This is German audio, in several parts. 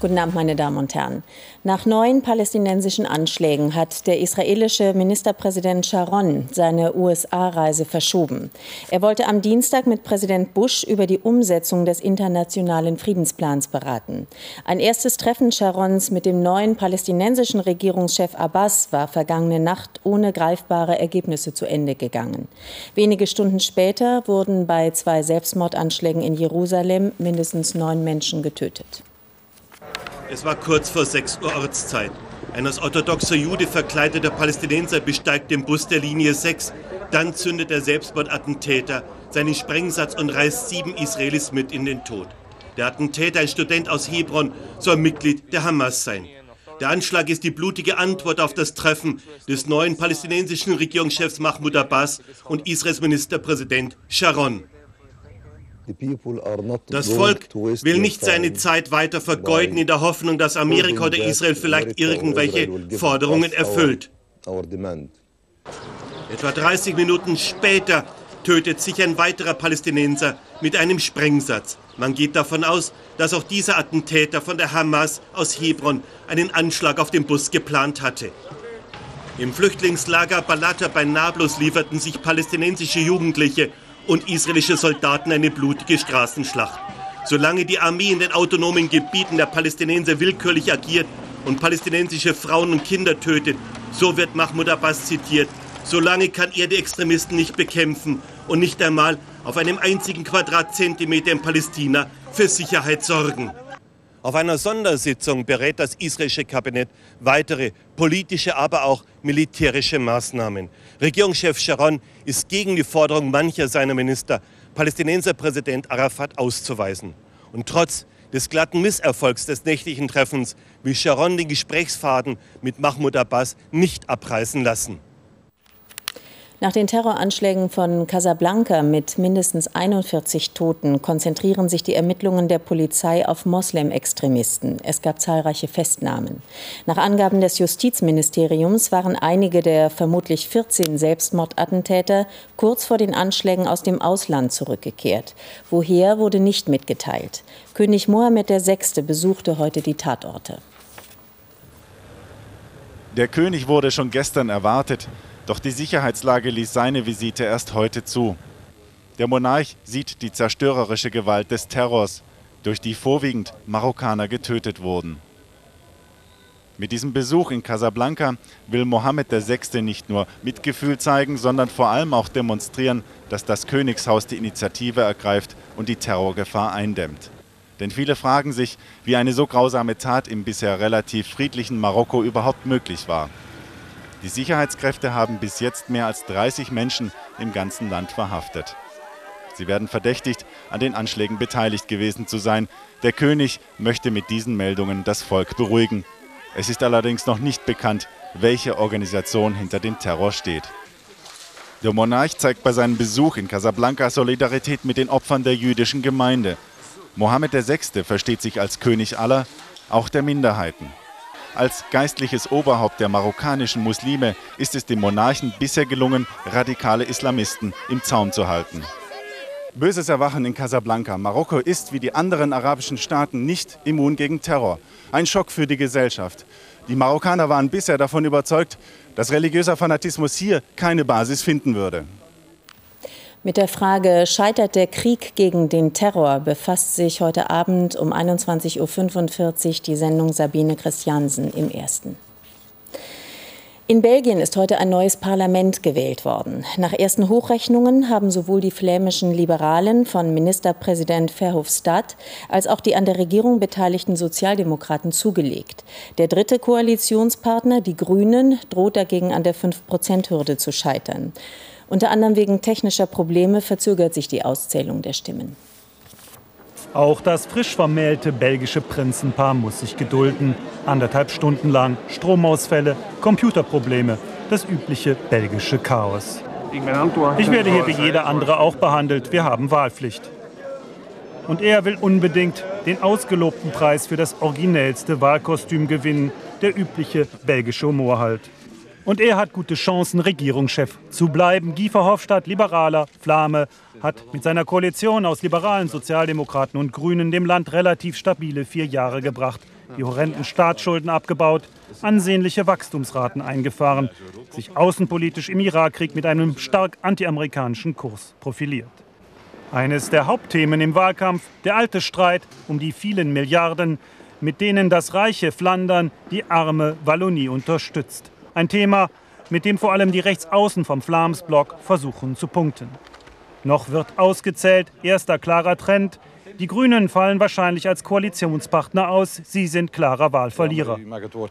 Guten Abend, meine Damen und Herren. Nach neuen palästinensischen Anschlägen hat der israelische Ministerpräsident Sharon seine USA-Reise verschoben. Er wollte am Dienstag mit Präsident Bush über die Umsetzung des internationalen Friedensplans beraten. Ein erstes Treffen Sharons mit dem neuen palästinensischen Regierungschef Abbas war vergangene Nacht ohne greifbare Ergebnisse zu Ende gegangen. Wenige Stunden später wurden bei zwei Selbstmordanschlägen in Jerusalem mindestens neun Menschen getötet. Es war kurz vor 6 Uhr Ortszeit. Ein als orthodoxer Jude verkleideter Palästinenser besteigt den Bus der Linie 6. Dann zündet der Selbstmordattentäter seinen Sprengsatz und reißt sieben Israelis mit in den Tod. Der Attentäter, ein Student aus Hebron, soll Mitglied der Hamas sein. Der Anschlag ist die blutige Antwort auf das Treffen des neuen palästinensischen Regierungschefs Mahmoud Abbas und Israels Ministerpräsident Sharon. Das Volk will nicht seine Zeit weiter vergeuden in der Hoffnung, dass Amerika oder Israel vielleicht irgendwelche Forderungen erfüllt. Etwa 30 Minuten später tötet sich ein weiterer Palästinenser mit einem Sprengsatz. Man geht davon aus, dass auch dieser Attentäter von der Hamas aus Hebron einen Anschlag auf den Bus geplant hatte. Im Flüchtlingslager Balata bei Nablus lieferten sich palästinensische Jugendliche und israelische Soldaten eine blutige Straßenschlacht. Solange die Armee in den autonomen Gebieten der Palästinenser willkürlich agiert und palästinensische Frauen und Kinder tötet, so wird Mahmoud Abbas zitiert, solange kann er die Extremisten nicht bekämpfen und nicht einmal auf einem einzigen Quadratzentimeter in Palästina für Sicherheit sorgen. Auf einer Sondersitzung berät das israelische Kabinett weitere politische, aber auch militärische Maßnahmen. Regierungschef Sharon ist gegen die Forderung mancher seiner Minister, Palästinenser Präsident Arafat auszuweisen. Und trotz des glatten Misserfolgs des nächtlichen Treffens will Sharon den Gesprächsfaden mit Mahmoud Abbas nicht abreißen lassen. Nach den Terroranschlägen von Casablanca mit mindestens 41 Toten konzentrieren sich die Ermittlungen der Polizei auf Moslem-Extremisten. Es gab zahlreiche Festnahmen. Nach Angaben des Justizministeriums waren einige der vermutlich 14 Selbstmordattentäter kurz vor den Anschlägen aus dem Ausland zurückgekehrt. Woher wurde nicht mitgeteilt. König Mohammed VI. besuchte heute die Tatorte. Der König wurde schon gestern erwartet. Doch die Sicherheitslage ließ seine Visite erst heute zu. Der Monarch sieht die zerstörerische Gewalt des Terrors, durch die vorwiegend Marokkaner getötet wurden. Mit diesem Besuch in Casablanca will Mohammed VI. nicht nur Mitgefühl zeigen, sondern vor allem auch demonstrieren, dass das Königshaus die Initiative ergreift und die Terrorgefahr eindämmt. Denn viele fragen sich, wie eine so grausame Tat im bisher relativ friedlichen Marokko überhaupt möglich war. Die Sicherheitskräfte haben bis jetzt mehr als 30 Menschen im ganzen Land verhaftet. Sie werden verdächtigt, an den Anschlägen beteiligt gewesen zu sein. Der König möchte mit diesen Meldungen das Volk beruhigen. Es ist allerdings noch nicht bekannt, welche Organisation hinter dem Terror steht. Der Monarch zeigt bei seinem Besuch in Casablanca Solidarität mit den Opfern der jüdischen Gemeinde. Mohammed VI. versteht sich als König aller, auch der Minderheiten. Als geistliches Oberhaupt der marokkanischen Muslime ist es dem Monarchen bisher gelungen, radikale Islamisten im Zaum zu halten. Böses Erwachen in Casablanca. Marokko ist wie die anderen arabischen Staaten nicht immun gegen Terror. Ein Schock für die Gesellschaft. Die Marokkaner waren bisher davon überzeugt, dass religiöser Fanatismus hier keine Basis finden würde. Mit der Frage, scheitert der Krieg gegen den Terror, befasst sich heute Abend um 21.45 Uhr die Sendung Sabine Christiansen im Ersten. In Belgien ist heute ein neues Parlament gewählt worden. Nach ersten Hochrechnungen haben sowohl die flämischen Liberalen von Ministerpräsident Verhofstadt als auch die an der Regierung beteiligten Sozialdemokraten zugelegt. Der dritte Koalitionspartner, die Grünen, droht dagegen an der 5-Prozent-Hürde zu scheitern. Unter anderem wegen technischer Probleme verzögert sich die Auszählung der Stimmen. Auch das frisch vermählte belgische Prinzenpaar muss sich gedulden. Anderthalb Stunden lang Stromausfälle, Computerprobleme, das übliche belgische Chaos. Ich werde hier wie jeder andere auch behandelt. Wir haben Wahlpflicht. Und er will unbedingt den ausgelobten Preis für das originellste Wahlkostüm gewinnen. der übliche belgische Humor halt. Und er hat gute Chancen, Regierungschef zu bleiben. Guy Verhofstadt, Liberaler, Flame, hat mit seiner Koalition aus Liberalen, Sozialdemokraten und Grünen dem Land relativ stabile vier Jahre gebracht. Die horrenden Staatsschulden abgebaut, ansehnliche Wachstumsraten eingefahren, sich außenpolitisch im Irakkrieg mit einem stark antiamerikanischen Kurs profiliert. Eines der Hauptthemen im Wahlkampf, der alte Streit um die vielen Milliarden, mit denen das reiche Flandern die arme Wallonie unterstützt. Ein Thema, mit dem vor allem die Rechtsaußen vom Flamsblock versuchen zu punkten. Noch wird ausgezählt, erster klarer Trend. Die Grünen fallen wahrscheinlich als Koalitionspartner aus. Sie sind klarer Wahlverlierer.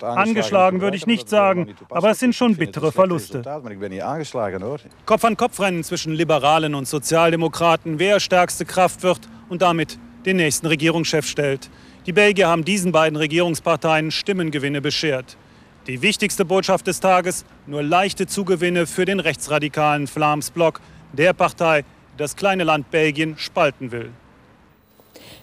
Angeschlagen würde ich nicht sagen, aber es sind schon bittere Verluste. Kopf an Kopf rennen zwischen Liberalen und Sozialdemokraten, wer stärkste Kraft wird und damit den nächsten Regierungschef stellt. Die Belgier haben diesen beiden Regierungsparteien Stimmengewinne beschert. Die wichtigste Botschaft des Tages, nur leichte Zugewinne für den rechtsradikalen Flamsblock, der Partei, die das kleine Land Belgien spalten will.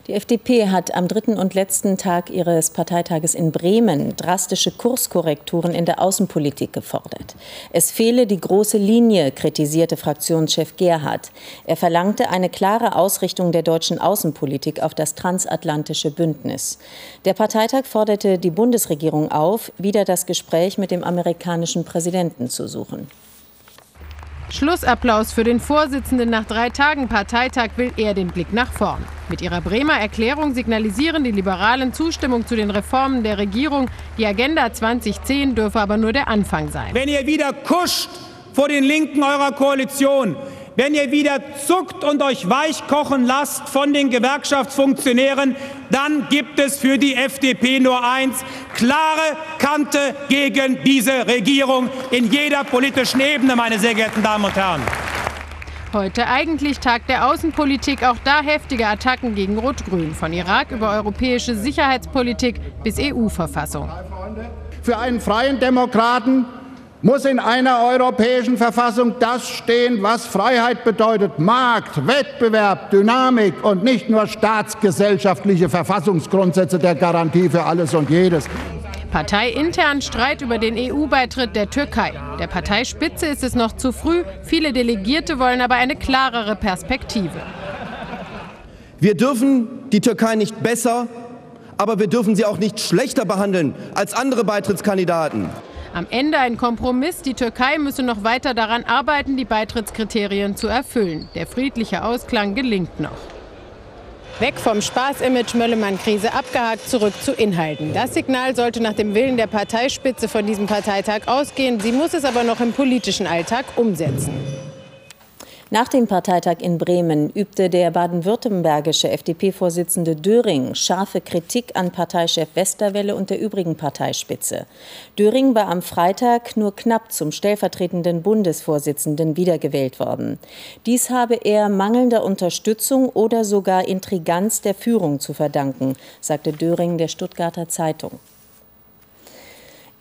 Die FDP hat am dritten und letzten Tag ihres Parteitages in Bremen drastische Kurskorrekturen in der Außenpolitik gefordert. Es fehle die große Linie, kritisierte Fraktionschef Gerhard. Er verlangte eine klare Ausrichtung der deutschen Außenpolitik auf das transatlantische Bündnis. Der Parteitag forderte die Bundesregierung auf, wieder das Gespräch mit dem amerikanischen Präsidenten zu suchen. Schlussapplaus für den Vorsitzenden nach drei Tagen Parteitag will er den Blick nach vorn. Mit ihrer Bremer Erklärung signalisieren die Liberalen Zustimmung zu den Reformen der Regierung. Die Agenda 2010 dürfe aber nur der Anfang sein. Wenn ihr wieder kuscht vor den Linken eurer Koalition, wenn ihr wieder zuckt und euch weich kochen lasst von den Gewerkschaftsfunktionären, dann gibt es für die FDP nur eins, klare Kante gegen diese Regierung in jeder politischen Ebene, meine sehr geehrten Damen und Herren. Heute eigentlich Tag der Außenpolitik, auch da heftige Attacken gegen Rot-Grün, von Irak über europäische Sicherheitspolitik bis EU-Verfassung. Für einen freien Demokraten muss in einer europäischen Verfassung das stehen, was Freiheit bedeutet. Markt, Wettbewerb, Dynamik und nicht nur staatsgesellschaftliche Verfassungsgrundsätze der Garantie für alles und jedes. Parteiintern Streit über den EU-Beitritt der Türkei. Der Parteispitze ist es noch zu früh. Viele Delegierte wollen aber eine klarere Perspektive. Wir dürfen die Türkei nicht besser, aber wir dürfen sie auch nicht schlechter behandeln als andere Beitrittskandidaten. Am Ende ein Kompromiss. Die Türkei müsse noch weiter daran arbeiten, die Beitrittskriterien zu erfüllen. Der friedliche Ausklang gelingt noch. Weg vom Spaß-Image Möllemann-Krise abgehakt, zurück zu Inhalten. Das Signal sollte nach dem Willen der Parteispitze von diesem Parteitag ausgehen. Sie muss es aber noch im politischen Alltag umsetzen. Nach dem Parteitag in Bremen übte der baden-württembergische FDP-Vorsitzende Döring scharfe Kritik an Parteichef Westerwelle und der übrigen Parteispitze. Döring war am Freitag nur knapp zum stellvertretenden Bundesvorsitzenden wiedergewählt worden. Dies habe er mangelnder Unterstützung oder sogar Intriganz der Führung zu verdanken, sagte Döring der Stuttgarter Zeitung.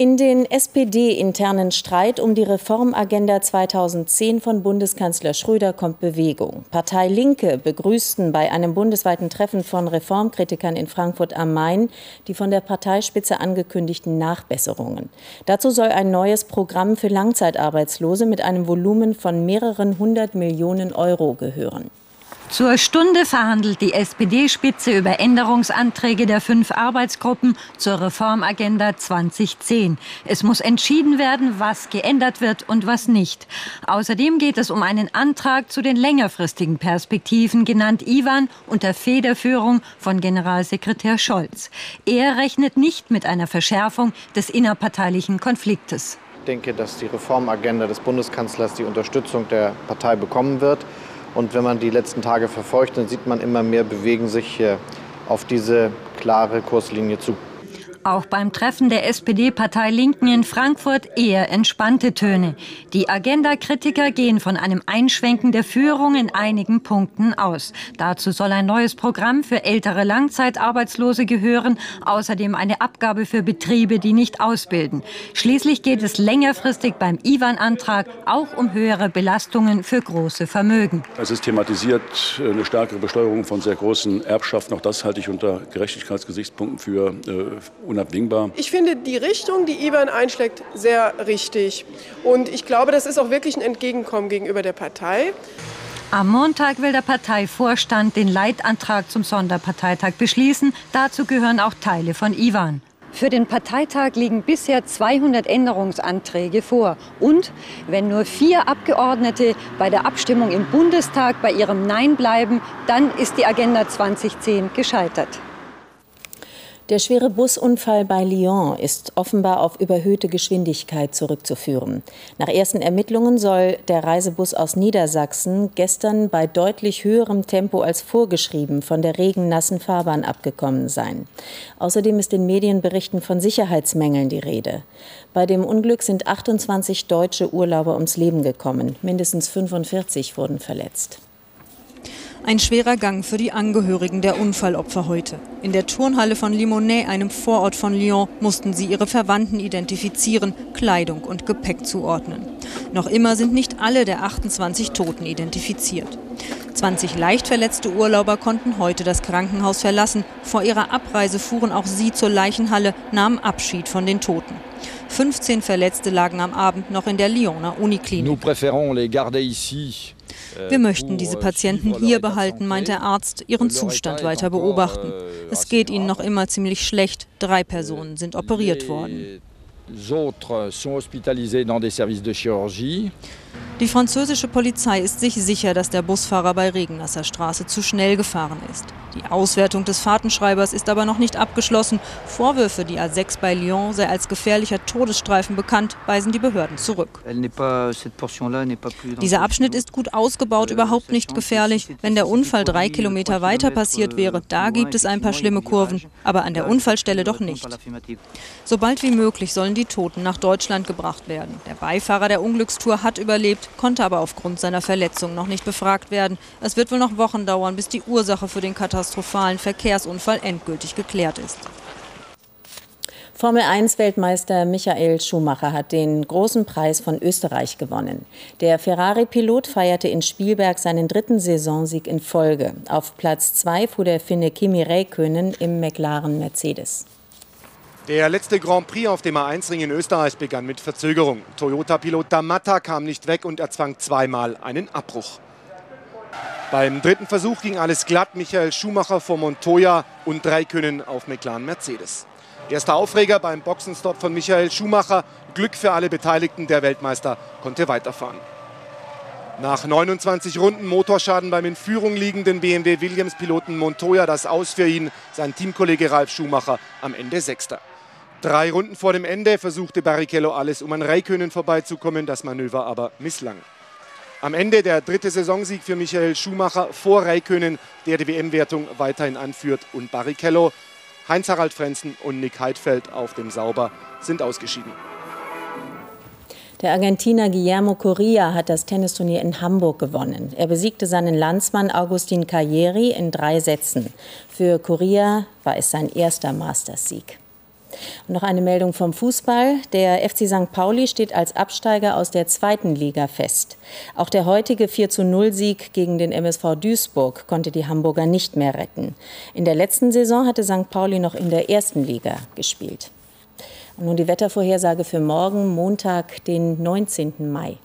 In den SPD-internen Streit um die Reformagenda 2010 von Bundeskanzler Schröder kommt Bewegung. Partei Linke begrüßten bei einem bundesweiten Treffen von Reformkritikern in Frankfurt am Main die von der Parteispitze angekündigten Nachbesserungen. Dazu soll ein neues Programm für Langzeitarbeitslose mit einem Volumen von mehreren hundert Millionen Euro gehören. Zur Stunde verhandelt die SPD-Spitze über Änderungsanträge der fünf Arbeitsgruppen zur Reformagenda 2010. Es muss entschieden werden, was geändert wird und was nicht. Außerdem geht es um einen Antrag zu den längerfristigen Perspektiven, genannt Ivan, unter Federführung von Generalsekretär Scholz. Er rechnet nicht mit einer Verschärfung des innerparteilichen Konfliktes. Ich denke, dass die Reformagenda des Bundeskanzlers die Unterstützung der Partei bekommen wird. Und wenn man die letzten Tage verfolgt, dann sieht man immer mehr bewegen sich auf diese klare Kurslinie zu. Auch beim Treffen der SPD-Partei Linken in Frankfurt eher entspannte Töne. Die Agenda-Kritiker gehen von einem Einschwenken der Führung in einigen Punkten aus. Dazu soll ein neues Programm für ältere Langzeitarbeitslose gehören, außerdem eine Abgabe für Betriebe, die nicht ausbilden. Schließlich geht es längerfristig beim IWAN-Antrag auch um höhere Belastungen für große Vermögen. Es ist thematisiert eine stärkere Besteuerung von sehr großen Erbschaften. Auch das halte ich unter Gerechtigkeitsgesichtspunkten für äh, unabdingbar. Ich finde die Richtung, die Ivan einschlägt, sehr richtig. Und ich glaube, das ist auch wirklich ein Entgegenkommen gegenüber der Partei. Am Montag will der Parteivorstand den Leitantrag zum Sonderparteitag beschließen. Dazu gehören auch Teile von Ivan. Für den Parteitag liegen bisher 200 Änderungsanträge vor. Und wenn nur vier Abgeordnete bei der Abstimmung im Bundestag bei ihrem Nein bleiben, dann ist die Agenda 2010 gescheitert. Der schwere Busunfall bei Lyon ist offenbar auf überhöhte Geschwindigkeit zurückzuführen. Nach ersten Ermittlungen soll der Reisebus aus Niedersachsen gestern bei deutlich höherem Tempo als vorgeschrieben von der regennassen Fahrbahn abgekommen sein. Außerdem ist in Medienberichten von Sicherheitsmängeln die Rede. Bei dem Unglück sind 28 deutsche Urlauber ums Leben gekommen. Mindestens 45 wurden verletzt. Ein schwerer Gang für die Angehörigen der Unfallopfer heute. In der Turnhalle von Limonest, einem Vorort von Lyon, mussten sie ihre Verwandten identifizieren, Kleidung und Gepäck zuordnen. Noch immer sind nicht alle der 28 Toten identifiziert. 20 leicht verletzte Urlauber konnten heute das Krankenhaus verlassen. Vor ihrer Abreise fuhren auch sie zur Leichenhalle, nahmen Abschied von den Toten. 15 Verletzte lagen am Abend noch in der Lyoner Uniklinik. Wir möchten diese Patienten hier behalten, meint der Arzt, ihren Zustand weiter beobachten. Es geht ihnen noch immer ziemlich schlecht. Drei Personen sind operiert worden. Die französische Polizei ist sich sicher, dass der Busfahrer bei regennasser Straße zu schnell gefahren ist. Die Auswertung des Fahrtenschreibers ist aber noch nicht abgeschlossen. Vorwürfe, die A6 bei Lyon sei als gefährlicher Todesstreifen bekannt, weisen die Behörden zurück. Dieser Abschnitt ist gut ausgebaut, überhaupt nicht gefährlich. Wenn der Unfall drei Kilometer weiter passiert wäre, da gibt es ein paar schlimme Kurven, aber an der Unfallstelle doch nicht. Sobald wie möglich sollen die Toten nach Deutschland gebracht werden. Der Beifahrer der Unglückstour hat überlebt, konnte aber aufgrund seiner Verletzung noch nicht befragt werden. Es wird wohl noch Wochen dauern, bis die Ursache für den katastrophalen Verkehrsunfall endgültig geklärt ist. Formel 1-Weltmeister Michael Schumacher hat den großen Preis von Österreich gewonnen. Der Ferrari-Pilot feierte in Spielberg seinen dritten Saisonsieg in Folge. Auf Platz zwei fuhr der Finne Kimi Räikkönen im McLaren Mercedes. Der letzte Grand Prix auf dem A1-Ring in Österreich begann mit Verzögerung. Toyota-Pilot Damatta kam nicht weg und erzwang zweimal einen Abbruch. Beim dritten Versuch ging alles glatt. Michael Schumacher vor Montoya und drei Können auf McLaren Mercedes. Erster Aufreger beim Boxenstopp von Michael Schumacher. Glück für alle Beteiligten. Der Weltmeister konnte weiterfahren. Nach 29 Runden Motorschaden beim in Führung liegenden BMW Williams-Piloten Montoya das Aus für ihn. Sein Teamkollege Ralf Schumacher am Ende Sechster. Drei Runden vor dem Ende versuchte Barrichello alles, um an Raikönen vorbeizukommen, das Manöver aber misslang. Am Ende der dritte Saisonsieg für Michael Schumacher vor Raikönen, der die WM-Wertung weiterhin anführt, und Barrichello. Heinz-Harald Frenzen und Nick Heidfeld auf dem Sauber sind ausgeschieden. Der Argentiner Guillermo Correa hat das Tennisturnier in Hamburg gewonnen. Er besiegte seinen Landsmann Augustin Cajeri in drei Sätzen. Für Correa war es sein erster Masters-Sieg. Und noch eine Meldung vom Fußball. Der FC St. Pauli steht als Absteiger aus der zweiten Liga fest. Auch der heutige 4 zu 0 Sieg gegen den MSV Duisburg konnte die Hamburger nicht mehr retten. In der letzten Saison hatte St. Pauli noch in der ersten Liga gespielt. Und nun die Wettervorhersage für morgen, Montag, den 19. Mai.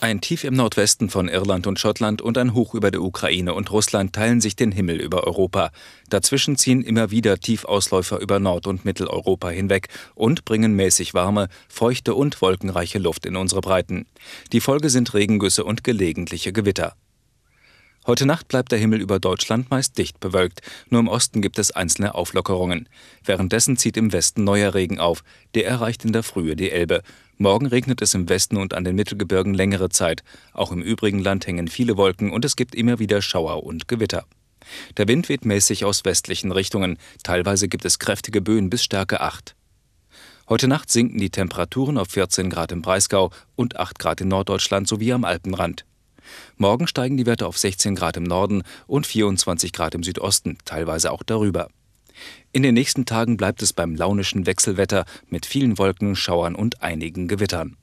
Ein Tief im Nordwesten von Irland und Schottland und ein Hoch über der Ukraine und Russland teilen sich den Himmel über Europa. Dazwischen ziehen immer wieder Tiefausläufer über Nord- und Mitteleuropa hinweg und bringen mäßig warme, feuchte und wolkenreiche Luft in unsere Breiten. Die Folge sind Regengüsse und gelegentliche Gewitter. Heute Nacht bleibt der Himmel über Deutschland meist dicht bewölkt. Nur im Osten gibt es einzelne Auflockerungen. Währenddessen zieht im Westen neuer Regen auf. Der erreicht in der Frühe die Elbe. Morgen regnet es im Westen und an den Mittelgebirgen längere Zeit. Auch im übrigen Land hängen viele Wolken und es gibt immer wieder Schauer und Gewitter. Der Wind weht mäßig aus westlichen Richtungen. Teilweise gibt es kräftige Böen bis Stärke 8. Heute Nacht sinken die Temperaturen auf 14 Grad im Breisgau und 8 Grad in Norddeutschland sowie am Alpenrand. Morgen steigen die Werte auf 16 Grad im Norden und 24 Grad im Südosten, teilweise auch darüber. In den nächsten Tagen bleibt es beim launischen Wechselwetter mit vielen Wolken, Schauern und einigen Gewittern.